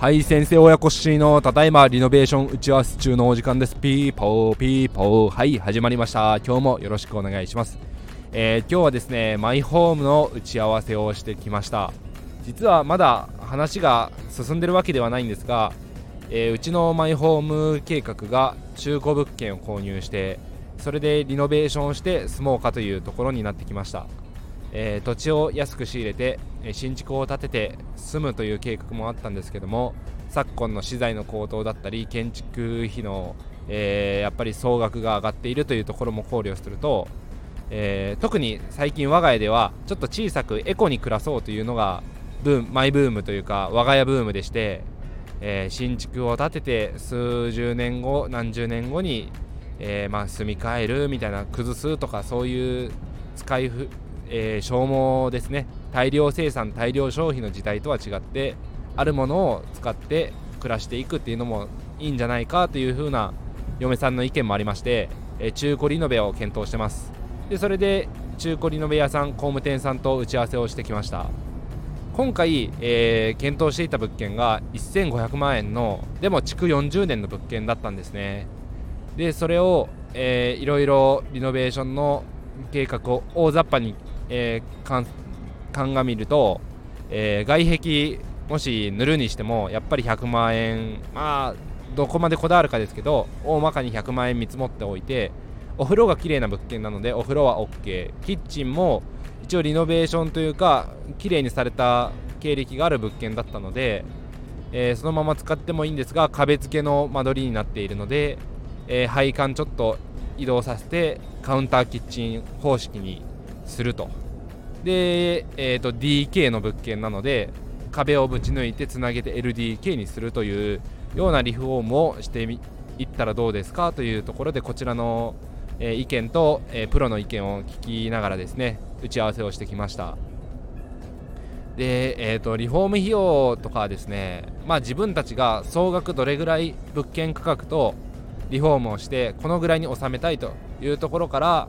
はい先生親子しのただいまリノベーション打ち合わせ中のお時間です。ピーポーピーポー。はい始まりました。今日もよろしくお願いします、えー、今日はですねマイホームの打ち合わせをしてきました。実はまだ話が進んでるわけではないんですが、えー、うちのマイホーム計画が中古物件を購入してそれでリノベーションをして住もうかというところになってきました。えー、土地を安く仕入れて新築を建てて住むという計画もあったんですけども昨今の資材の高騰だったり建築費の、えー、やっぱり総額が上がっているというところも考慮すると、えー、特に最近我が家ではちょっと小さくエコに暮らそうというのがブーマイブームというか我が家ブームでして、え新築を建てて数十年後何十年後に、えまあ、住み替えるみたいな崩すとかそういう使いえー、消耗ですね。大量生産大量消費の時代とは違ってあるものを使って暮らしていくっていうのもいいんじゃないかというふうな嫁さんの意見もありまして、えー、中古リノベを検討してます。でそれで中古リノベ屋さん工務店さんと打ち合わせをしてきました。今回、えー、検討していた物件が1500万円のでも築40年の物件だったんですね。でそれを、えー、いろいろリノベーションの計画を大雑把にえー、鑑みると、えー、外壁もし塗るにしてもやっぱり100万円まあどこまでこだわるかですけど大まかに100万円見積もっておいてお風呂が綺麗な物件なのでお風呂は OK キッチンも一応リノベーションというか綺麗にされた経歴がある物件だったので、えー、そのまま使ってもいいんですが壁付けの間取りになっているので、えー、配管ちょっと移動させてカウンターキッチン方式にすると。で、えーと、DK の物件なので壁をぶち抜いてつなげて LDK にするというようなリフォームをしてみいったらどうですかというところでこちらの、えー、意見と、えー、プロの意見を聞きながらですね打ち合わせをしてきました。で、えーと、リフォーム費用とかですねまあ自分たちが総額どれぐらい物件価格とリフォームをしてこのぐらいに収めたいというところから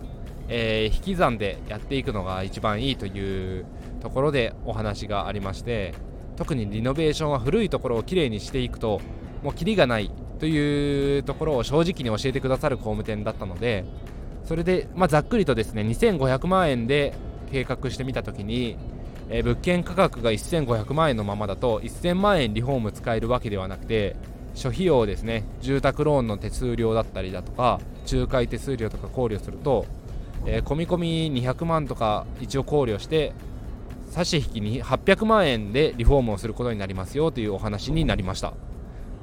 えー、引き算でやっていくのが一番いいというところでお話がありまして特にリノベーションは古いところをきれいにしていくともうキリがないというところを正直に教えてくださる工務店だったのでそれで、まあ、ざっくりとですね2500万円で計画してみた時に、えー、物件価格が1500万円のままだと1000万円リフォーム使えるわけではなくて諸費用ですね住宅ローンの手数料だったりだとか仲介手数料とか考慮するとえー、込み込み200万とか一応考慮して差し引きに800万円でリフォームをすることになりますよというお話になりました、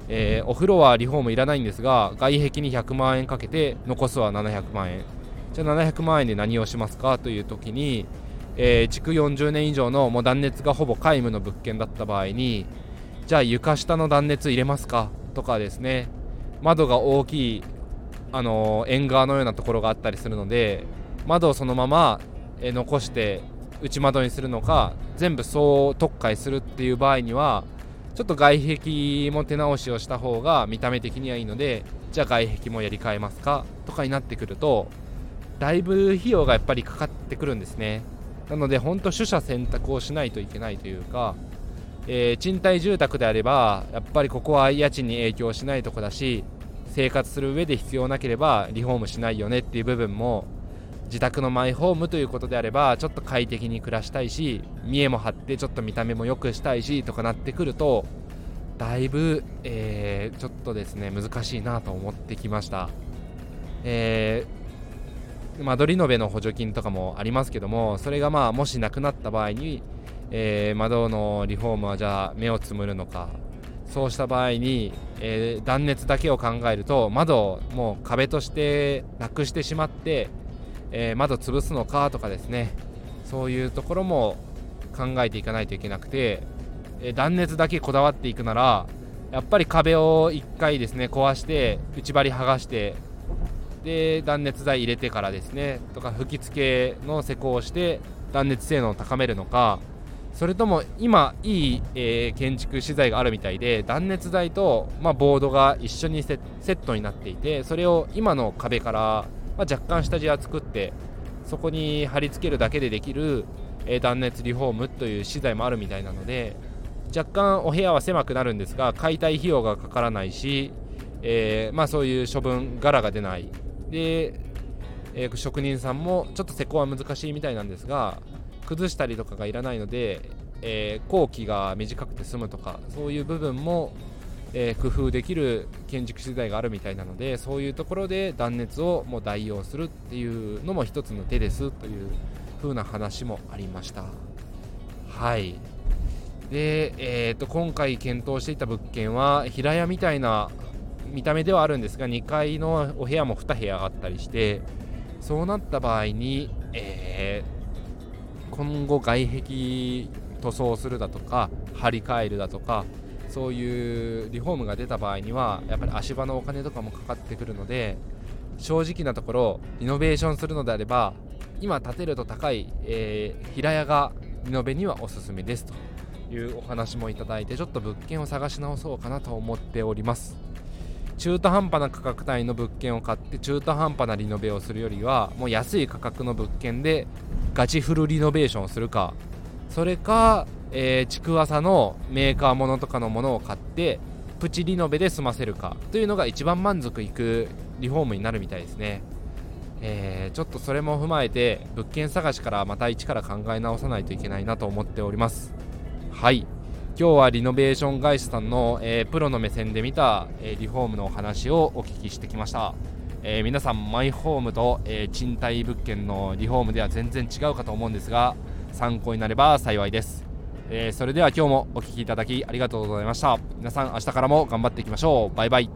えー、お風呂はリフォームいらないんですが外壁に100万円かけて残すは700万円。じゃあ700万円で何をしますかという時に、えー、築40年以上のもう断熱がほぼ皆無の物件だった場合にじゃあ床下の断熱入れますかとかですね。窓が大きいあの縁側のようなところがあったりするので窓をそのまま、残して内窓にするのか全部そう特化するっていう場合にはちょっと外壁も手直しをした方が見た目的にはいいのでじゃあ外壁もやり替えますかとかになってくるとだいぶ費用がやっぱりかかってくるんですね。なので本当取捨選択をしないといけないというか、えー、賃貸住宅であればやっぱりここは家賃に影響しないとこだし生活する上で必要なければリフォームしないよねっていう部分も自宅のマイホームということであればちょっと快適に暮らしたいし見栄も張ってちょっと見た目も良くしたいしとかなってくるとだいぶ、えー、ちょっとですね難しいなと思ってきました、えー、間取り延べの補助金とかもありますけどもそれがまあもしなくなった場合に、えー、窓のリフォームはじゃあ目をつむるのかそうした場合に、えー、断熱だけを考えると窓をもう壁としてなくしてしまってえー、窓潰すのかとかですね。そういうところも考えていかないといけなくて、えー、断熱だけこだわっていくならやっぱり壁を1回ですね壊して内張り剥がしてで断熱材入れてからですねとか吹き付けの施工をして断熱性能を高めるのかそれとも今いい、えー、建築資材があるみたいで断熱材と、まあ、ボードが一緒にセットになっていてそれを今の壁からまあ、若干下地は作ってそこに貼り付けるだけでできる、え、断熱リフォームという資材もあるみたいなので若干お部屋は狭くなるんですが解体費用がかからないし、えー、まあ、そういう処分柄が出ない。で、えー、職人さんもちょっと施工は難しいみたいなんですが崩したりとかがいらないので、えー、工期が短くて済むとかそういう部分も、え工夫できる建築資材があるみたいなのでそういうところで断熱をもう代用するっていうのも一つの手ですという風な話もありました。はい。で、えーと、今回検討していた物件は平屋みたいな見た目ではあるんですが2階のお部屋も2部屋あったりしてそうなった場合に、えー、今後外壁塗装するだとか張り替えるだとかそういうリフォームが出た場合にはやっぱり足場のお金とかもかかってくるので正直なところリノベーションするのであれば今建てると高い、えー、平屋がリノベにはおすすめですと。いうお話もいただいてちょっと物件を探し直そうかなと思っております。中途半端な価格帯の物件を買って中途半端なリノベをするよりはもう安い価格の物件でガチフルリノベーションをするかそれか、えー、築浅のメーカーものとかのものを買ってプチリノベで済ませるかというのが一番満足いくリフォームになるみたいですね。えー、ちょっとそれも踏まえて物件探しからまた一から考え直さないといけないなと思っております。はい。今日はリノベーション会社さんの、えー、プロの目線で見た、えー、リフォームのお話をお聞きしてきました、えー、皆さんマイホームと、え賃貸物件のリフォームでは全然違うかと思うんですが参考になれば幸いです、えそれでは今日もお聴きいただきありがとうございました。皆さん明日からも頑張っていきましょう。バイバイ。